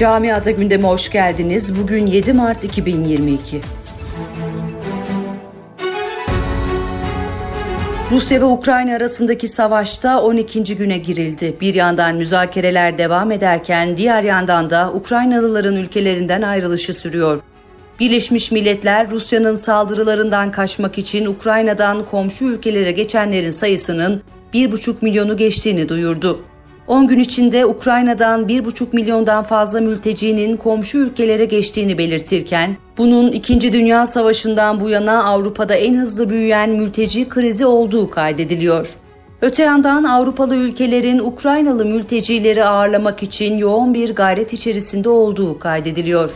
Camiada gündeme hoş geldiniz. Bugün 7 Mart 2022. Rusya ve Ukrayna arasındaki savaşta 12. güne girildi. Bir yandan müzakereler devam ederken diğer yandan da Ukraynalıların ülkelerinden ayrılışı sürüyor. Birleşmiş Milletler Rusya'nın saldırılarından kaçmak için Ukrayna'dan komşu ülkelere geçenlerin sayısının 1,5 milyonu geçtiğini duyurdu. 10 gün içinde Ukrayna'dan 1,5 milyondan fazla mültecinin komşu ülkelere geçtiğini belirtirken, bunun 2. Dünya Savaşı'ndan bu yana Avrupa'da en hızlı büyüyen mülteci krizi olduğu kaydediliyor. Öte yandan Avrupalı ülkelerin Ukraynalı mültecileri ağırlamak için yoğun bir gayret içerisinde olduğu kaydediliyor.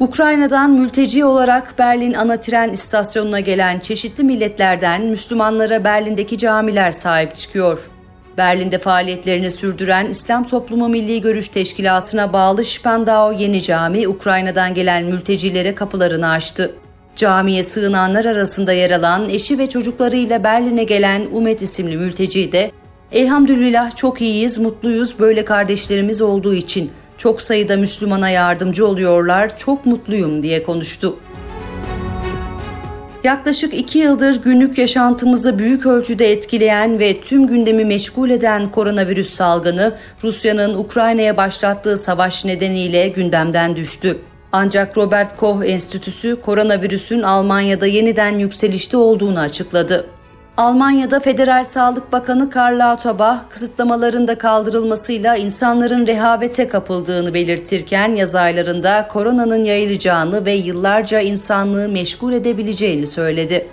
Ukrayna'dan mülteci olarak Berlin ana tren istasyonuna gelen çeşitli milletlerden Müslümanlara Berlin'deki camiler sahip çıkıyor. Berlin'de faaliyetlerini sürdüren İslam Toplumu Milli Görüş Teşkilatı'na bağlı Spandau Yeni Cami, Ukrayna'dan gelen mültecilere kapılarını açtı. Camiye sığınanlar arasında yer alan eşi ve çocuklarıyla Berlin'e gelen Umet isimli mülteci de Elhamdülillah çok iyiyiz, mutluyuz böyle kardeşlerimiz olduğu için. Çok sayıda Müslümana yardımcı oluyorlar, çok mutluyum diye konuştu. Yaklaşık iki yıldır günlük yaşantımızı büyük ölçüde etkileyen ve tüm gündemi meşgul eden koronavirüs salgını Rusya'nın Ukrayna'ya başlattığı savaş nedeniyle gündemden düştü. Ancak Robert Koch Enstitüsü koronavirüsün Almanya'da yeniden yükselişte olduğunu açıkladı. Almanya'da Federal Sağlık Bakanı Karl Lauterbach kısıtlamaların da kaldırılmasıyla insanların rehavete kapıldığını belirtirken yaz aylarında koronanın yayılacağını ve yıllarca insanlığı meşgul edebileceğini söyledi.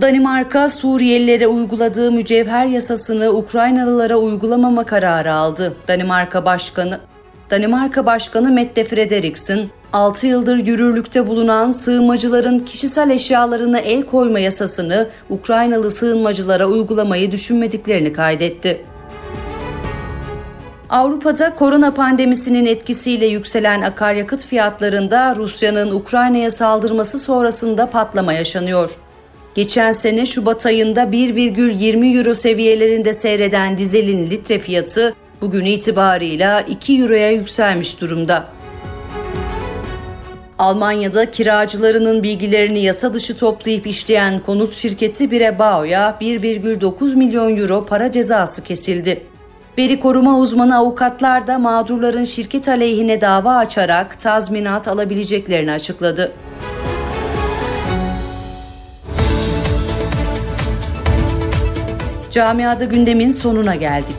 Danimarka, Suriyelilere uyguladığı mücevher yasasını Ukraynalılara uygulamama kararı aldı. Danimarka Başkanı Danimarka Başkanı Mette Frederiksen, 6 yıldır yürürlükte bulunan sığınmacıların kişisel eşyalarına el koyma yasasını Ukraynalı sığınmacılara uygulamayı düşünmediklerini kaydetti. Avrupa'da korona pandemisinin etkisiyle yükselen akaryakıt fiyatlarında Rusya'nın Ukrayna'ya saldırması sonrasında patlama yaşanıyor. Geçen sene Şubat ayında 1,20 euro seviyelerinde seyreden dizelin litre fiyatı bugün itibarıyla 2 euroya yükselmiş durumda. Almanya'da kiracılarının bilgilerini yasa dışı toplayıp işleyen konut şirketi Birebao'ya 1,9 milyon euro para cezası kesildi. Veri koruma uzmanı avukatlar da mağdurların şirket aleyhine dava açarak tazminat alabileceklerini açıkladı. Camiada gündemin sonuna geldik.